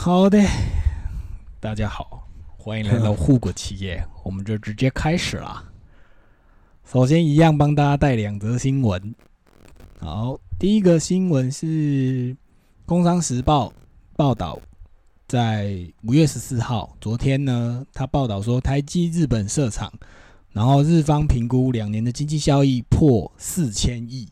好的，大家好，欢迎来到护国企业，我们就直接开始啦。首先，一样帮大家带两则新闻。好，第一个新闻是《工商时报》报道，在五月十四号，昨天呢，他报道说台积日本设厂，然后日方评估两年的经济效益破四千亿。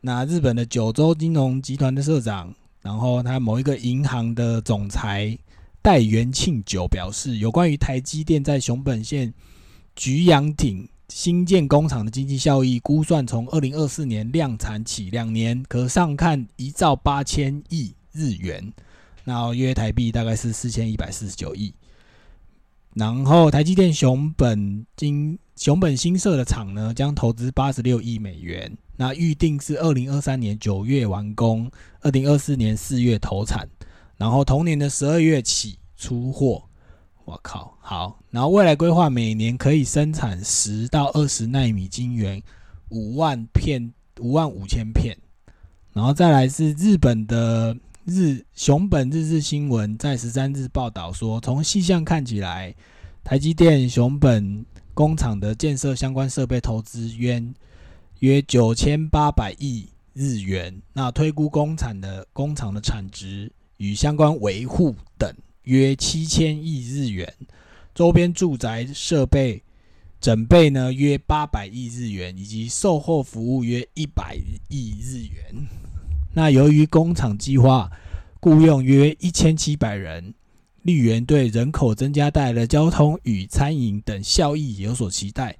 那日本的九州金融集团的社长，然后他某一个银行的总裁戴元庆久表示，有关于台积电在熊本县菊阳町新建工厂的经济效益估算，从二零二四年量产起，两年可上看一兆八千亿日元，那约台币大概是四千一百四十九亿。然后台积电熊本金熊本新设的厂呢，将投资八十六亿美元。那预定是二零二三年九月完工，二零二四年四月投产，然后同年的十二月起出货。我靠，好，然后未来规划每年可以生产十到二十纳米晶圆，五万片，五万五千片。然后再来是日本的日熊本日日新闻在十三日报道说，从细项看起来，台积电熊本工厂的建设相关设备投资约。约九千八百亿日元，那推估工厂的工厂的产值与相关维护等约七千亿日元，周边住宅设备整备呢约八百亿日元，以及售后服务约一百亿日元。那由于工厂计划雇佣约一千七百人，绿源对人口增加带来的交通与餐饮等效益有所期待。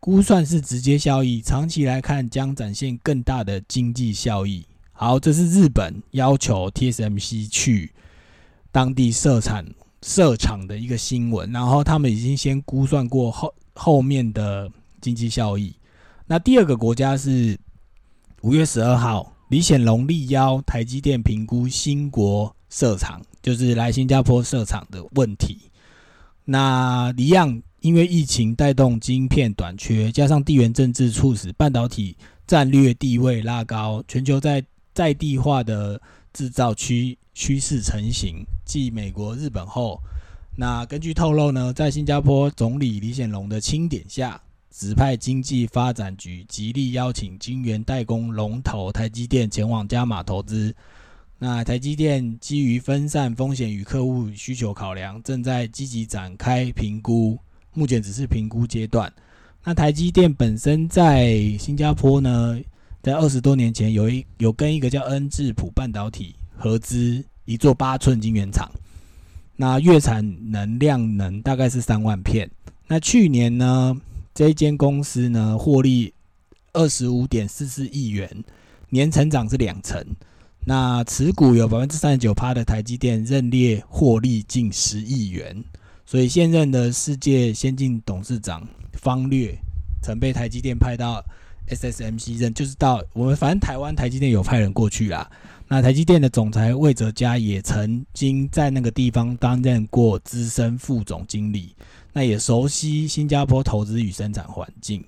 估算是直接效益，长期来看将展现更大的经济效益。好，这是日本要求 TSMC 去当地设厂设厂的一个新闻，然后他们已经先估算过后后面的经济效益。那第二个国家是五月十二号，李显龙力邀台积电评估新国设厂，就是来新加坡设厂的问题。那一样。因为疫情带动晶片短缺，加上地缘政治促使半导体战略地位拉高，全球在在地化的制造趋趋势成型。继美国、日本后，那根据透露呢，在新加坡总理李显龙的钦点下，指派经济发展局极力邀请晶圆代工龙头台积电前往加码投资。那台积电基于分散风险与客户需求考量，正在积极展开评估。目前只是评估阶段。那台积电本身在新加坡呢，在二十多年前有一有跟一个叫恩智浦半导体合资一座八寸晶圆厂，那月产能量能大概是三万片。那去年呢，这间公司呢获利二十五点四四亿元，年成长是两成。那持股有百分之三十九趴的台积电认列获利近十亿元。所以现任的世界先进董事长方略曾被台积电派到 SSMC 任，就是到我们反正台湾台积电有派人过去啦。那台积电的总裁魏哲嘉也曾经在那个地方担任过资深副总经理，那也熟悉新加坡投资与生产环境。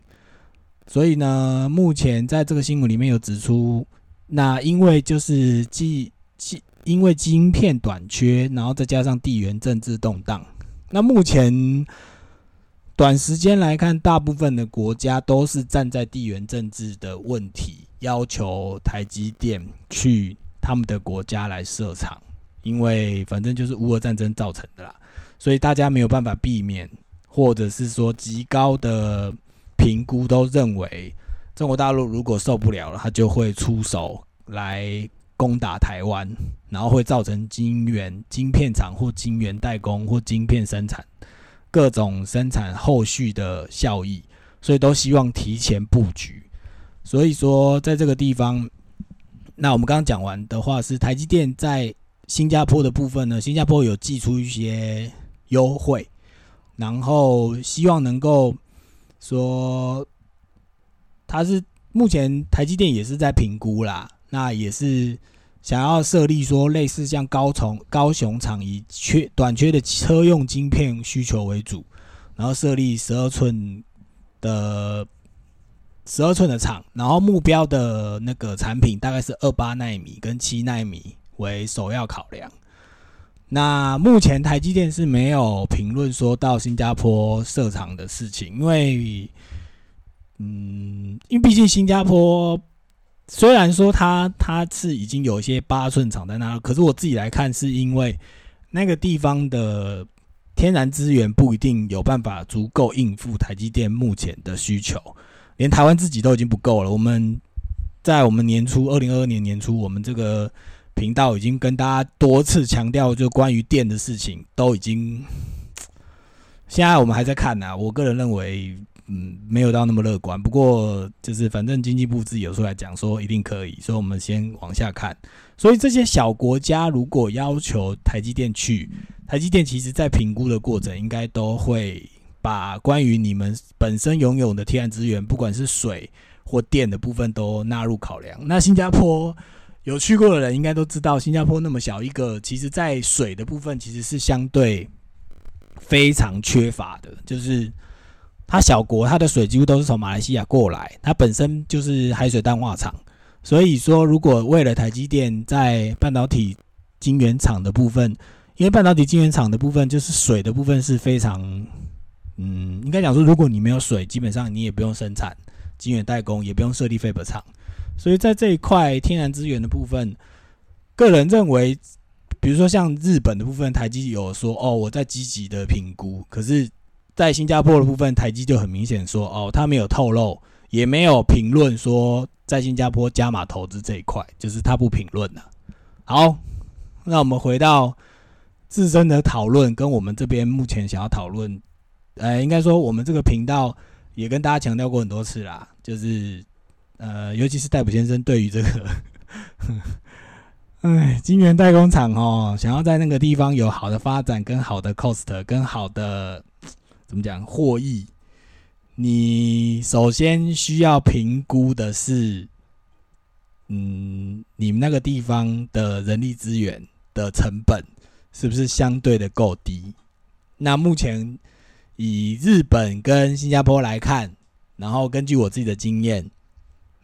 所以呢，目前在这个新闻里面有指出，那因为就是基基因为晶片短缺，然后再加上地缘政治动荡。那目前短时间来看，大部分的国家都是站在地缘政治的问题，要求台积电去他们的国家来设厂，因为反正就是乌俄战争造成的啦，所以大家没有办法避免，或者是说极高的评估都认为，中国大陆如果受不了了，他就会出手来。攻打台湾，然后会造成晶圆、晶片厂或晶圆代工或晶片生产各种生产后续的效益，所以都希望提前布局。所以说，在这个地方，那我们刚刚讲完的话是台积电在新加坡的部分呢，新加坡有寄出一些优惠，然后希望能够说，它是目前台积电也是在评估啦。那也是想要设立说类似像高雄高雄厂以缺短缺的车用晶片需求为主，然后设立十二寸的十二寸的厂，然后目标的那个产品大概是二八纳米跟七纳米为首要考量。那目前台积电是没有评论说到新加坡设厂的事情，因为，嗯，因为毕竟新加坡虽然说它它是已经有一些八寸厂在那，可是我自己来看，是因为那个地方的天然资源不一定有办法足够应付台积电目前的需求，连台湾自己都已经不够了。我们在我们年初二零二二年年初，我们这个。频道已经跟大家多次强调，就关于电的事情，都已经现在我们还在看呢。我个人认为，嗯，没有到那么乐观。不过，就是反正经济部自己有出来讲说一定可以，所以我们先往下看。所以这些小国家如果要求台积电去，台积电其实在评估的过程，应该都会把关于你们本身拥有的天然资源，不管是水或电的部分，都纳入考量。那新加坡。有去过的人应该都知道，新加坡那么小一个，其实在水的部分其实是相对非常缺乏的。就是它小国，它的水几乎都是从马来西亚过来，它本身就是海水淡化厂。所以说，如果为了台积电在半导体晶圆厂的部分，因为半导体晶圆厂的部分就是水的部分是非常，嗯，应该讲说，如果你没有水，基本上你也不用生产晶圆代工，也不用设立废品厂。所以在这一块天然资源的部分，个人认为，比如说像日本的部分，台积有说哦，我在积极的评估。可是，在新加坡的部分，台积就很明显说哦，他没有透露，也没有评论说在新加坡加码投资这一块，就是他不评论了。好，那我们回到自身的讨论，跟我们这边目前想要讨论，呃，应该说我们这个频道也跟大家强调过很多次啦，就是。呃，尤其是戴普先生对于这个，哎，晶圆代工厂哦，想要在那个地方有好的发展、跟好的 cost、跟好的怎么讲获益，你首先需要评估的是，嗯，你们那个地方的人力资源的成本是不是相对的够低？那目前以日本跟新加坡来看，然后根据我自己的经验。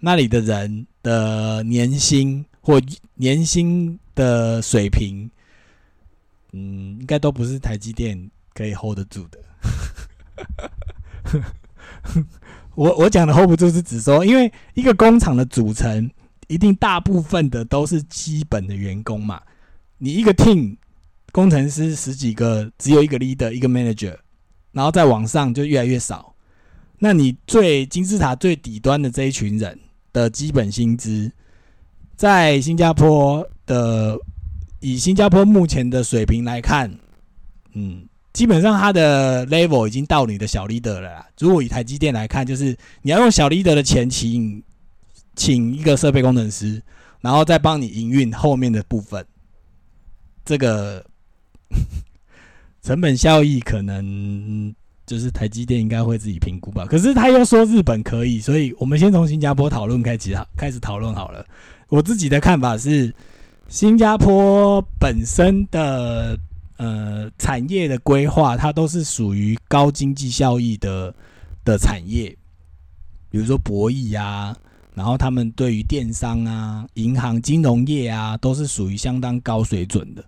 那里的人的年薪或年薪的水平，嗯，应该都不是台积电可以 hold 得住的。我我讲的 hold 不住是指说，因为一个工厂的组成，一定大部分的都是基本的员工嘛。你一个 team 工程师十几个，只有一个 leader 一个 manager，然后再往上就越来越少。那你最金字塔最底端的这一群人。的基本薪资，在新加坡的以新加坡目前的水平来看，嗯，基本上他的 level 已经到你的小 leader 了。如果以台积电来看，就是你要用小 leader 的钱请请一个设备工程师，然后再帮你营运后面的部分，这个 成本效益可能。就是台积电应该会自己评估吧，可是他又说日本可以，所以我们先从新加坡讨论开始，开始讨论好了。我自己的看法是，新加坡本身的呃产业的规划，它都是属于高经济效益的的产业，比如说博弈啊，然后他们对于电商啊、银行、金融业啊，都是属于相当高水准的。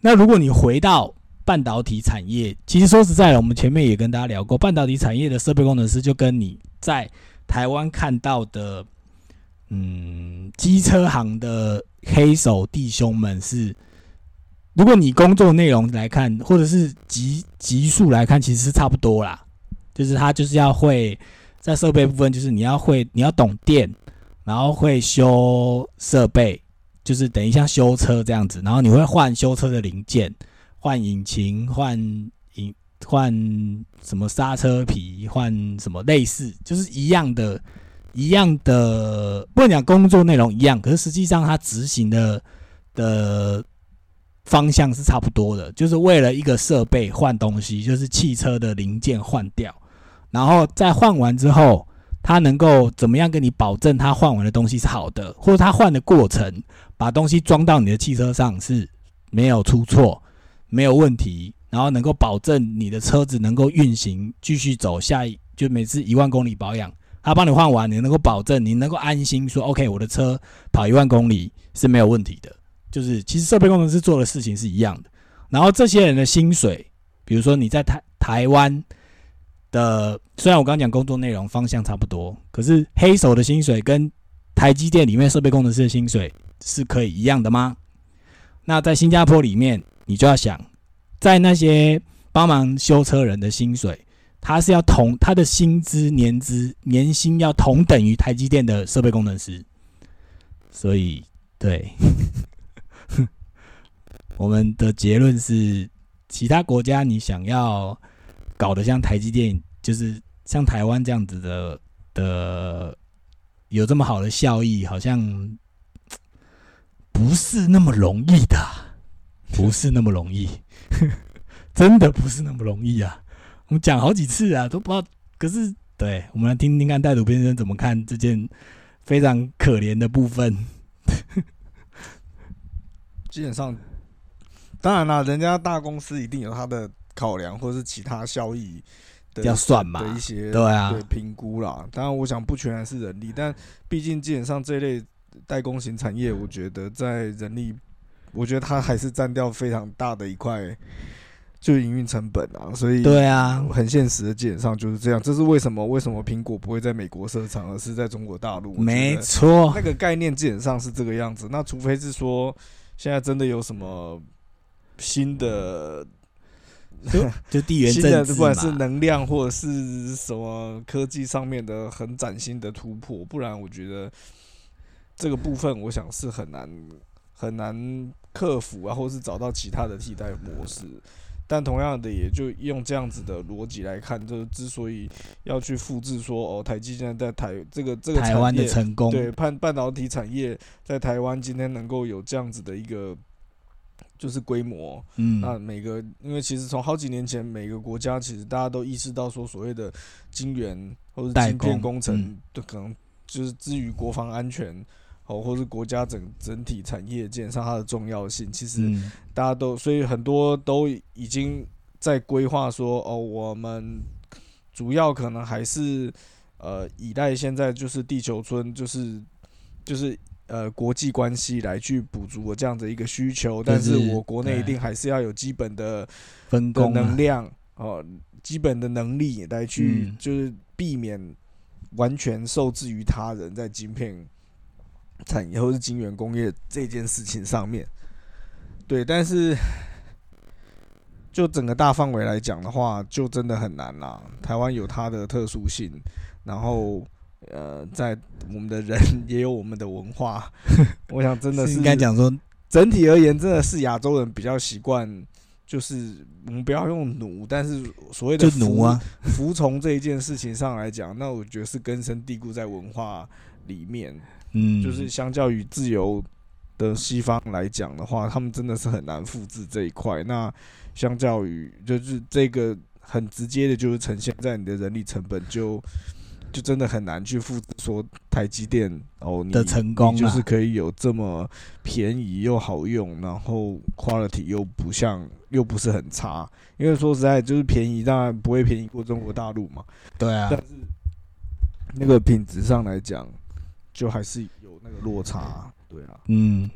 那如果你回到半导体产业，其实说实在的，我们前面也跟大家聊过，半导体产业的设备工程师就跟你在台湾看到的，嗯，机车行的黑手弟兄们是，如果你工作内容来看，或者是级级数来看，其实是差不多啦。就是他就是要会在设备部分，就是你要会，你要懂电，然后会修设备，就是等于像修车这样子，然后你会换修车的零件。换引擎，换引换什么刹车皮，换什么类似，就是一样的，一样的。不能讲工作内容一样，可是实际上它执行的的方向是差不多的，就是为了一个设备换东西，就是汽车的零件换掉，然后再换完之后，它能够怎么样跟你保证它换完的东西是好的，或者它换的过程把东西装到你的汽车上是没有出错。没有问题，然后能够保证你的车子能够运行继续走下一，就每次一万公里保养，他帮你换完，你能够保证你能够安心说，OK，我的车跑一万公里是没有问题的。就是其实设备工程师做的事情是一样的。然后这些人的薪水，比如说你在台台湾的，虽然我刚刚讲工作内容方向差不多，可是黑手的薪水跟台积电里面设备工程师的薪水是可以一样的吗？那在新加坡里面，你就要想，在那些帮忙修车人的薪水，他是要同他的薪资年资年薪要同等于台积电的设备工程师，所以对，我们的结论是，其他国家你想要搞得像台积电，就是像台湾这样子的的有这么好的效益，好像不是那么容易的，不是那么容易，真的不是那么容易啊！我们讲好几次啊，都不知道。可是，对我们来听听看戴鲁先生怎么看这件非常可怜的部分。基本上，当然啦，人家大公司一定有他的考量，或者是其他效益的要算嘛的一些对啊评估啦。当然，我想不全然是人力，但毕竟基本上这类代工型产业，我觉得在人力，我觉得它还是占掉非常大的一块，就营运成本啊。所以，对啊，很现实的，基本上就是这样。这是为什么？为什么苹果不会在美国设厂，而是在中国大陆？没错那，个概念基本上是这个样子。那除非是说，现在真的有什么新的就地缘政治不管是。能量或者是什么科技上面的很崭新的突破，不然我觉得这个部分，我想是很难很难克服啊，或是找到其他的替代模式。但同样的，也就用这样子的逻辑来看，就是之所以要去复制说，哦，台积现在在台这个这个台湾的成功，对半半导体产业在台湾今天能够有这样子的一个就是规模，嗯，那每个因为其实从好几年前，每个国家其实大家都意识到说，所谓的晶圆或者代晶片工工程嗯，都可能就是至于国防安全。哦，或是国家整整体产业基本上它的重要性，其实嗯，大家都，所以很多都已经在规划说，哦，我们主要可能还是呃依赖现在就是地球村，就是就是呃国际关系来去补足我这样的一个需求，但是我国内一定还是要有基本的的分工啊能量哦，基本的能力来去嗯就是避免完全受制于他人在晶片产业或是晶圆工业这件事情上面。对，但是就整个大范围来讲的话，就真的很难啦。台湾有它的特殊性，然后呃，在我们的人也有我们的文化。我想真的是应该讲说，整体而言，真的是亚洲人比较习惯，就是我们不要用奴，但是所谓的奴啊，服服从这一件事情上来讲，那我觉得是根深蒂固在文化里面。嗯，就是相较于自由的西方来讲的话，他们真的是很难复制这一块。那相较于就是这个很直接的，就是呈现在你的人力成本就就真的很难去复制说台积电哦你的成功啊就是可以有这么便宜又好用，然后 quality 又不像又不是很差。因为说实在，就是便宜，当然不会便宜过中国大陆嘛。对啊但，是那个品质上来讲，就还是有那个落差，对啊，嗯，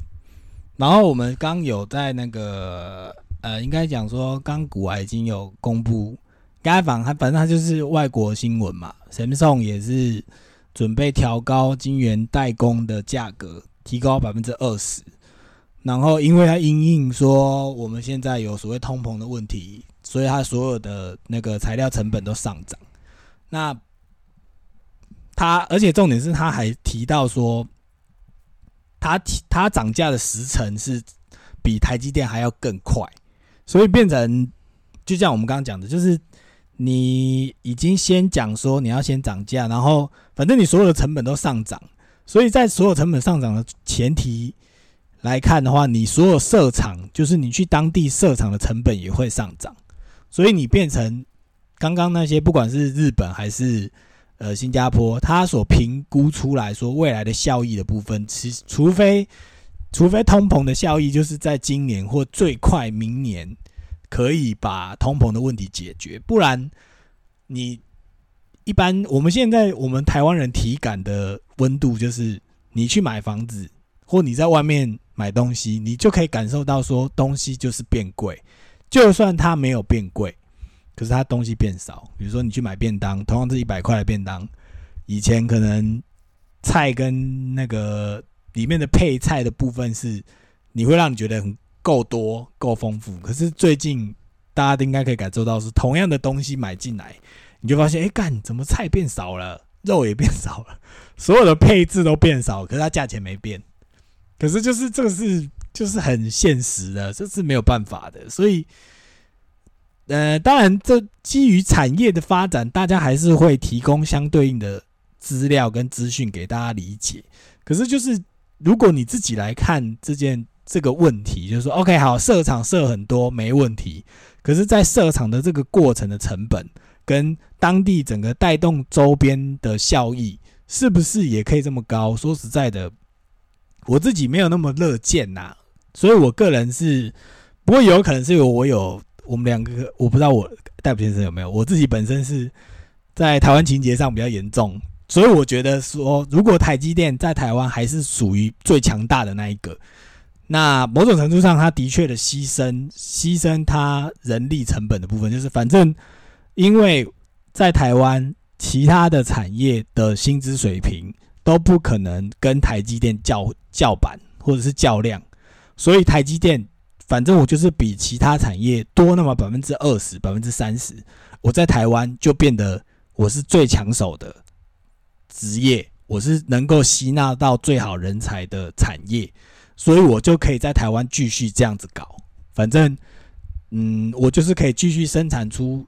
然后我们刚有在那个呃，应该讲说，刚古啊已经有公布，该反他反正它就是外国新闻嘛，Samsung 也是准备调高晶圆代工的价格，提高百分之二十。然后，因为它因应说我们现在有所谓通膨的问题，所以它所有的那个材料成本都上涨。那他，而且重点是，他还提到说，他提他涨价的时程是比台积电还要更快，所以变成就像我们刚刚讲的，就是你已经先讲说你要先涨价，然后反正你所有的成本都上涨，所以在所有成本上涨的前提来看的话，你所有设厂，就是你去当地设厂的成本也会上涨，所以你变成刚刚那些不管是日本还是呃新加坡，它所评估出来说未来的效益的部分，其除非除非通膨的效益就是在今年或最快明年可以把通膨的问题解决，不然你一般我们现在我们台湾人体感的温度就是你去买房子或你在外面买东西，你就可以感受到说东西就是变贵。就算它没有变贵，可是它东西变少。比如说你去买便当，同样是一百块的便当，以前可能菜跟那个里面的配菜的部分是你会让你觉得很够多、够丰富。可是最近大家应该可以感受到，是同样的东西买进来，你就发现，哎，干怎么菜变少了，肉也变少了，所有的配置都变少，可是它价钱没变。可是就是这个是就是很现实的，这是没有办法的。所以，呃，当然，这基于产业的发展，大家还是会提供相对应的资料跟资讯给大家理解。可是，就是如果你自己来看这件这个问题，就是说，OK，好，设厂设很多没问题，可是，在设厂的这个过程的成本跟当地整个带动周边的效益，是不是也可以这么高？说实在的。我自己没有那么乐见呐，所以我个人是，不过有可能是因为我有我们两个，我不知道我戴普先生有没有，我自己本身是在台湾情节上比较严重，所以我觉得说，如果台积电在台湾还是属于最强大的那一个，那某种程度上，它的确的牺牲牺牲他人力成本的部分，就是反正因为在台湾其他的产业的薪资水平。都不可能跟台积电较较板或者是较量，所以台积电反正我就是比其他产业多那么百分之二十、百分之三十，我在台湾就变得我是最抢手的职业，我是能够吸纳到最好人才的产业，所以我就可以在台湾继续这样子搞，反正嗯，我就是可以继续生产出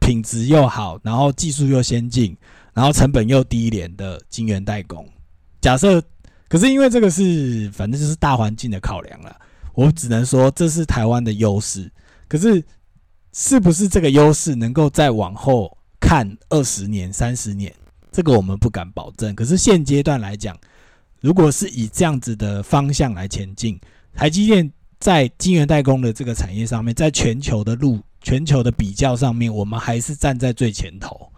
品质又好，然后技术又先进。然后成本又低廉的晶圆代工，假设，可是因为这个是反正就是大环境的考量了，我只能说这是台湾的优势。可是是不是这个优势能够再往后看二十年、三十年，这个我们不敢保证。可是现阶段来讲，如果是以这样子的方向来前进，台积电在晶圆代工的这个产业上面，在全球的路、全球的比较上面，我们还是站在最前头。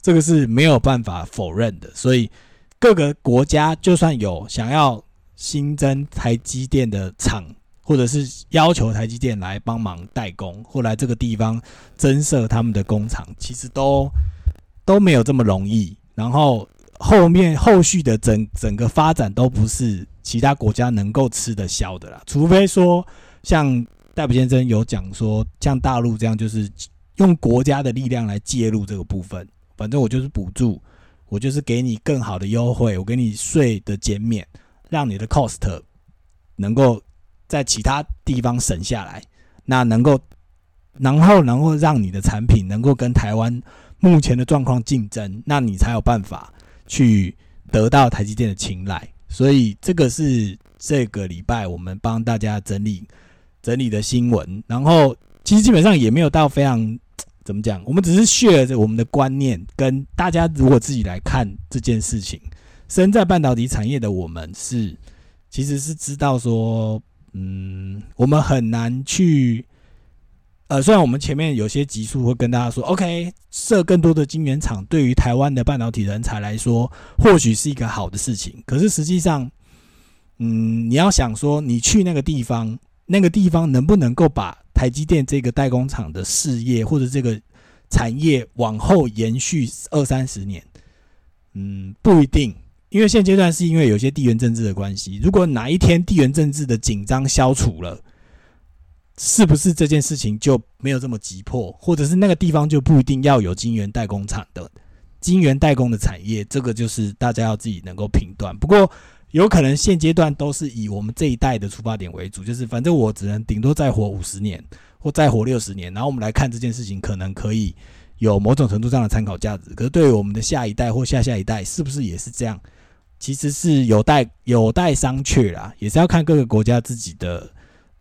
这个是没有办法否认的，所以各个国家就算有想要新增台积电的厂，或者是要求台积电来帮忙代工，或来这个地方增设他们的工厂，其实都都没有这么容易。然后后面后续的整整个发展都不是其他国家能够吃得消的啦，除非说像戴普先生有讲说，像大陆这样，就是用国家的力量来介入这个部分。反正我就是补助，我就是给你更好的优惠，我给你税的减免，让你的 cost 能够在其他地方省下来，那能够，然后能够让你的产品能够跟台湾目前的状况竞争，那你才有办法去得到台积电的青睐。所以这个是这个礼拜我们帮大家整理整理的新闻，然后其实基本上也没有到非常。怎么讲？我们只是 share 着我们的观念，跟大家如果自己来看这件事情。身在半导体产业的我们是，其实是知道说，嗯，我们很难去，呃，虽然我们前面有些集数会跟大家说，OK，设更多的晶圆厂对于台湾的半导体人才来说，或许是一个好的事情。可是实际上，嗯，你要想说，你去那个地方，那个地方能不能够把台积电这个代工厂的事业或者这个产业往后延续二三十年，嗯，不一定，因为现阶段是因为有些地缘政治的关系。如果哪一天地缘政治的紧张消除了，是不是这件事情就没有这么急迫，或者是那个地方就不一定要有晶圆代工厂的晶圆代工的产业？这个就是大家要自己能够评断。不过。有可能现阶段都是以我们这一代的出发点为主，就是反正我只能顶多再活五十年或再活六十年，然后我们来看这件事情，可能可以有某种程度上的参考价值。可是对于我们的下一代或下下一代，是不是也是这样？其实是有待有待商榷啦，也是要看各个国家自己的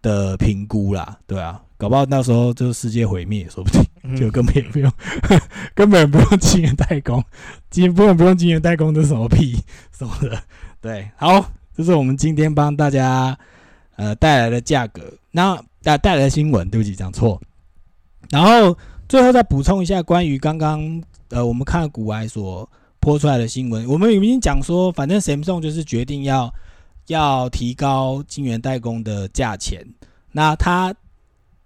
的评估啦，对啊，搞不好到时候就世界毁灭，说不定就根本也不用，根本不用晶圆代工，晶根本不用晶圆代工这什么屁 什么的。对，好，这是我们今天帮大家呃带来的价格，那带带来的新闻，对不起，讲错。然后最后再补充一下关于刚刚呃我们看古埃所播出来的新闻，我们已经讲说，反正 Samsung 就是决定要要提高晶圆代工的价钱。那它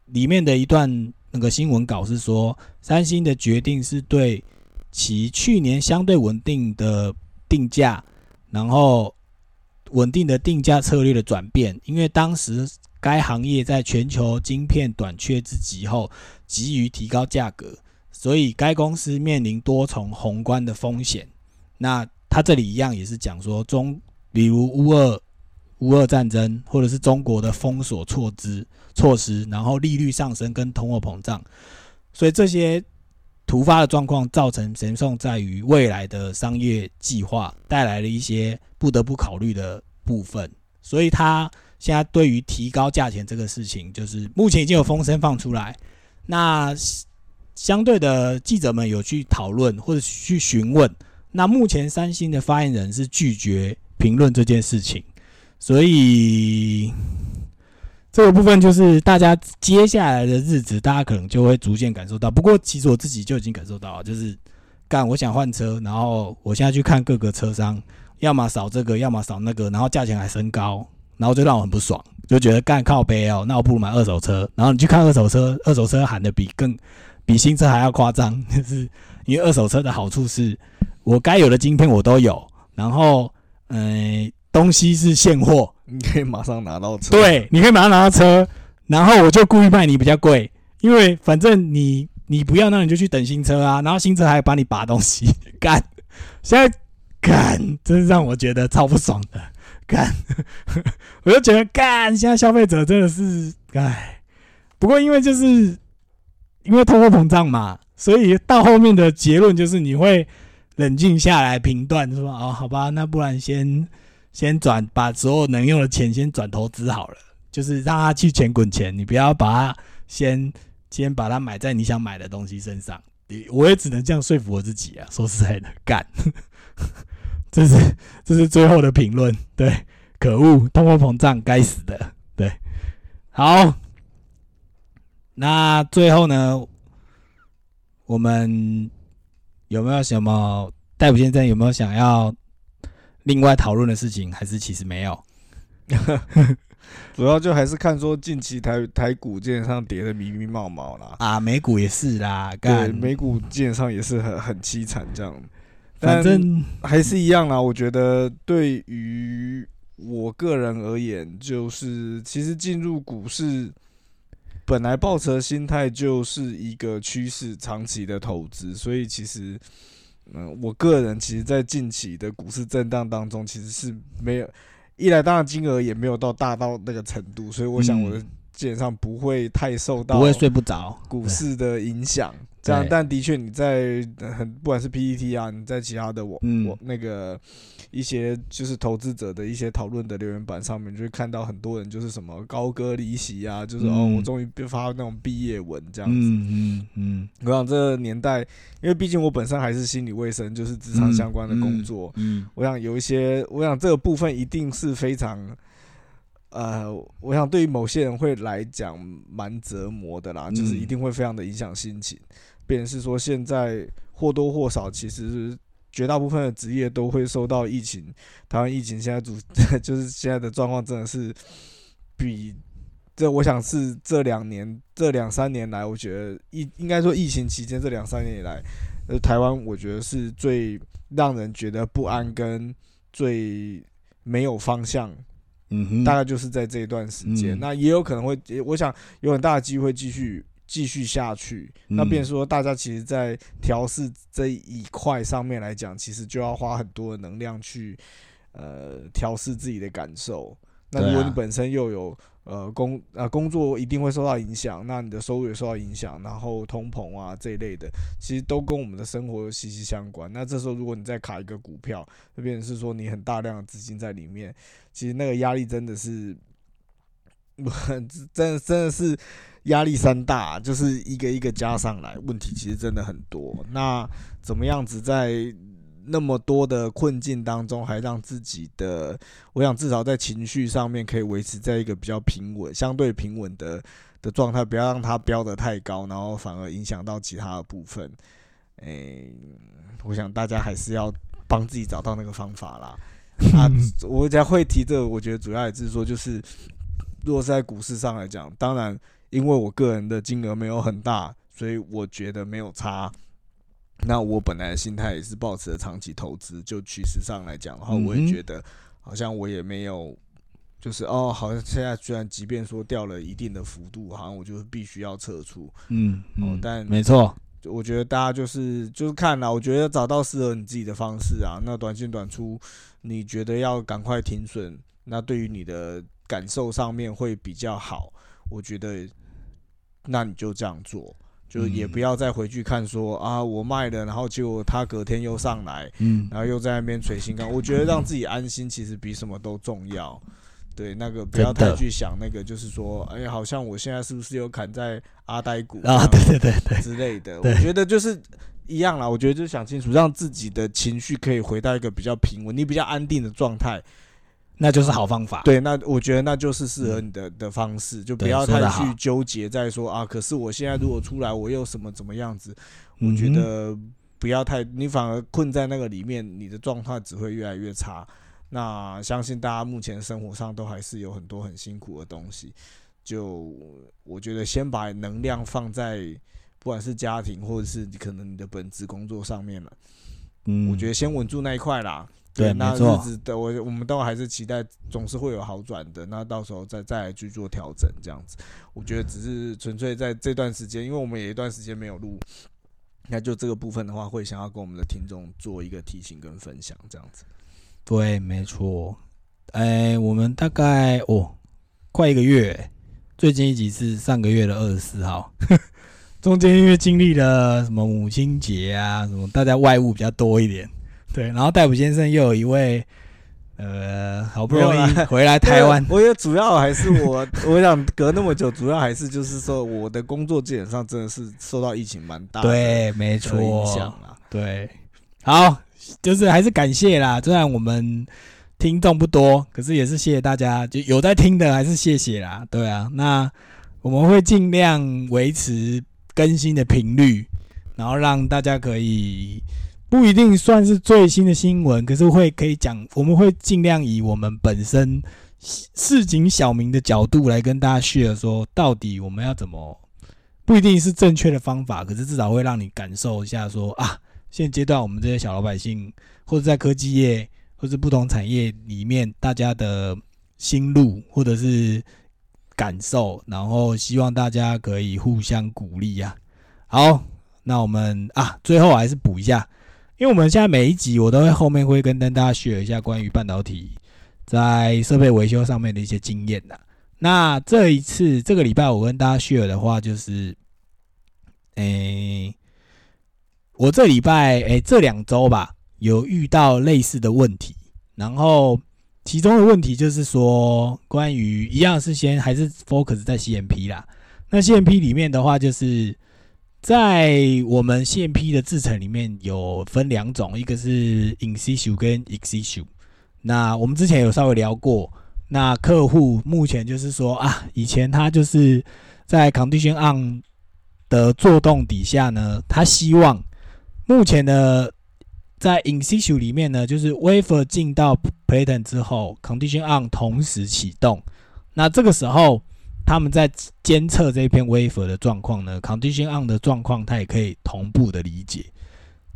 里面的一段那个新闻稿是说，三星的决定是对其去年相对稳定的定价，然后稳定的定价策略的转变，因为当时该行业在全球晶片短缺之极后，急于提高价格，所以该公司面临多重宏观的风险。那他这里一样也是讲说中，比如乌二乌二战争，或者是中国的封锁措施措施，然后利率上升跟通货膨胀，所以这些突发的状况造成神送在于未来的商业计划带来了一些不得不考虑的部分，所以他现在对于提高价钱这个事情，就是目前已经有风声放出来，那相对的记者们有去讨论或者去询问。那目前三星的发言人是拒绝评论这件事情，所以这个部分就是大家接下来的日子，大家可能就会逐渐感受到。不过其实我自己就已经感受到了，就是干我想换车，然后我现在去看各个车商，要么扫这个，要么扫那个，然后价钱还升高，然后就让我很不爽，就觉得干靠背哦，那我不如买二手车。然后你去看二手车，二手车喊的比更比新车还要夸张，就是因为二手车的好处是。我该有的晶片我都有，然后，嗯，东西是现货，你可以马上拿到车。对，你可以马上拿到车，然后我就故意卖你比较贵，因为反正你你不要，那你就去等新车啊，然后新车还帮你拔东西，干，现在干，真是让我觉得超不爽的，干，我就觉得干，现在消费者真的是，唉，不过因为就是因为通货膨胀嘛，所以到后面的结论就是你会。冷静下来评断，说哦，好吧，那不然先先转，把所有能用的钱先转投资好了，就是让他去钱滚钱，你不要把它先先把它买在你想买的东西身上。你我也只能这样说服我自己啊。说实在的，干，这是这是最后的评论。对，可恶，通货膨胀，该死的。对，好，那最后呢，我们。有没有什么戴普先生有没有想要另外讨论的事情？还是其实没有？主要就还是看说近期台台股基本上跌的迷迷毛毛啦。啊，美股也是啦，对，美股基本上也是很很凄惨这样。反正还是一样啦。我觉得对于我个人而言，就是其实进入股市。本来抱持的心态就是一个趋势长期的投资，所以其实，嗯，我个人其实，在近期的股市震荡当中，其实是没有一来，当然金额也没有到大到那个程度，所以我想我的基本上不会太受到不会睡不着股市的影响。这样，但的确你在很不管是 PPT 啊，你在其他的我我那个。一些就是投资者的一些讨论的留言板上面，就会看到很多人就是什么高歌离席啊，就是哦，我终于发那种毕业文这样子。嗯嗯嗯。我想这个年代，因为毕竟我本身还是心理卫生，就是职场相关的工作。嗯。我想有一些，我想这个部分一定是非常，呃，我想对于某些人会来讲蛮折磨的啦，就是一定会非常的影响心情。变成是说现在或多或少其实。绝大部分的职业都会受到疫情，台湾疫情现在主 就是现在的状况真的是比这，我想是这两年这两三年来，我觉得疫应该说疫情期间这两三年以来，呃，台湾我觉得是最让人觉得不安跟最没有方向，嗯哼，大概就是在这一段时间，那也有可能会，我想有很大的机会继续。继续下去，那变说大家其实，在调试这一块上面来讲，其实就要花很多的能量去呃调试自己的感受。那如果你本身又有呃工呃工作一定会受到影响，那你的收入也受到影响，然后通膨啊这一类的，其实都跟我们的生活息息相关。那这时候如果你再卡一个股票，就变成是说你很大量的资金在里面，其实那个压力真的是，真的真的是。压力山大，就是一个一个加上来，问题其实真的很多。那怎么样子在那么多的困境当中，还让自己的，我想至少在情绪上面可以维持在一个比较平稳、相对平稳的的状态，不要让它飙得太高，然后反而影响到其他的部分。诶，我想大家还是要帮自己找到那个方法啦。啊，我才会提这个，我觉得主要也是说，就是如果是在股市上来讲，当然因为我个人的金额没有很大，所以我觉得没有差。那我本来的心态也是保持着长期投资，就趋势上来讲的话，我也觉得好像我也没有，就是哦，好像现在虽然即便说掉了一定的幅度，好像我就是必须要撤出。嗯哦嗯，，但没错，我觉得大家就是就是看啦，我觉得找到适合你自己的方式啊。那短进短出，你觉得要赶快停损，那对于你的感受上面会比较好。我觉得，那你就这样做，就也嗯不要再回去看说啊，我卖了，然后结果他隔天又上来，嗯然后又在那边捶心肝。我觉得让自己安心，其实比什么都重要。对，那个不要太去想那个，就是说，哎，好像我现在是不是有砍在阿呆股啊，对对对对，之类的。我觉得就是一样啦，我觉得就是想清楚，让自己的情绪可以回到一个比较平稳、你比较安定的状态。那就是好方法。对，那我觉得那就是适合你的的方式，就不要太去纠结在说啊，可是我现在如果出来，我又什么怎么样子？我觉得不要太，你反而困在那个里面，你的状态只会越来越差。那相信大家目前生活上都还是有很多很辛苦的东西，就我觉得先把能量放在不管是家庭或者是可能你的本职工作上面了。嗯，我觉得先稳住那一块啦。对那日子的我我们都还是期待总是会有好转的，那到时候再再来去做调整，这样子。我觉得只是纯粹在这段时间，因为我们也一段时间没有录，那就这个部分的话，会想要跟我们的听众做一个提醒跟分享，这样子。对，没错。哎，我们大概哦，快一个月，最近一集是上个月的二十四号，中间因为经历了什么母亲节啊，什么大家外务比较多一点，对，然后戴普先生又有一位，呃，好不容易回来台湾，我觉得主要还是我，我想隔那么久，主要还是就是说我的工作基本上真的是受到疫情蛮大的对，没的错，影响啦。对，好，就是还是感谢啦。虽然我们听众不多，可是也是谢谢大家，就有在听的还是谢谢啦。对啊，那我们会尽量维持更新的频率，然后让大家可以不一定算是最新的新闻，可是会可以讲，我们会尽量以我们本身市井小民的角度来跟大家 share 说，到底我们要怎么。不一定是正确的方法，可是至少会让你感受一下说啊，现阶段我们这些小老百姓，或者在科技业，或是不同产业里面，大家的心路或者是感受，然后希望大家可以互相鼓励呀、好，那我们啊，最后还是补一下，因为我们现在每一集我都会后面会跟跟大家 share 一下关于半导体在设备维修上面的一些经验呐。那这一次这个礼拜我跟大家 share 的话，就是，诶、我这礼拜诶、这两周吧，有遇到类似的问题，然后其中的问题就是说，关于一样是先还是 focus 在 CMP 啦。那 CMP 里面的话，就是在我们 CMP 的制程里面有分两种，一个是 in situ 跟 ex situ。那我们之前有稍微聊过，那客户目前就是说啊，以前他就是在 condition on 的作动底下呢，他希望目前的在 in situ 里面呢，就是 wafer 进到 platen 之后，condition on 同时启动。那这个时候，他们在监测这片 wafer 的状况呢，condition on 的状况，它也可以同步的理解。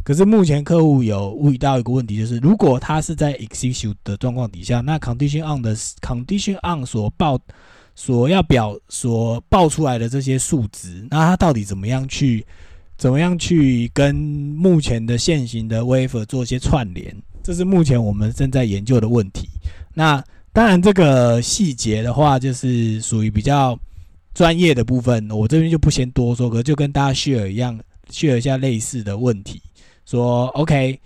可是目前客户有遇到一个问题，就是如果他是在 execute 的状况底下，那 condition on 的 condition on 所报所要表所报出来的这些数值，那它到底怎么样去怎么样去跟目前的现行的 wafer 做一些串联？这是目前我们正在研究的问题。那当然，这个细节的话，就是属于比较专业的部分，我这边就不先多说，可就跟大家 share 一样，share 一下类似的问题。说 OK，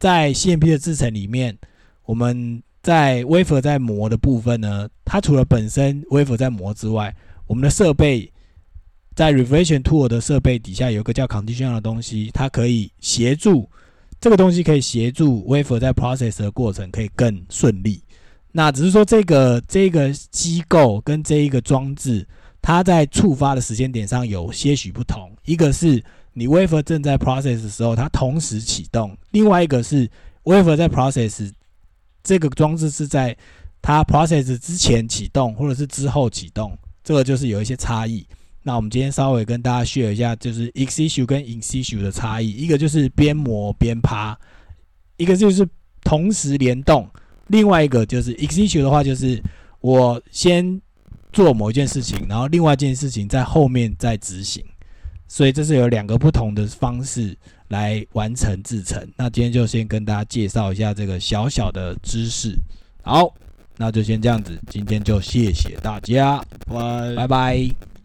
在 CMP 的制程里面，我们在 wafer 在磨的部分呢，它除了本身 wafer 在磨之外，我们的设备在 reflection tool 的设备底下有一个叫 condition 的东西，它可以协助这个东西可以协助 wafer 在 process 的过程可以更顺利。那只是说这个这个机构跟这一个装置，它在触发的时间点上有些许不同，一个是你 wafer 正在 process 的时候，它同时启动；另外一个是 wafer 在 process 这个装置是在它 process 之前启动，或者是之后启动，这个就是有一些差异。那我们今天稍微跟大家 share 一下，就是 ex issue 跟 in issue 的差异，一个就是边磨边趴，一个就是同时联动，另外一个就是 ex issue 的话，就是我先做某一件事情，然后另外一件事情在后面再执行，所以这是有两个不同的方式来完成制成。那今天就先跟大家介绍一下这个小小的知识。好，那就先这样子，今天就谢谢大家，拜拜拜。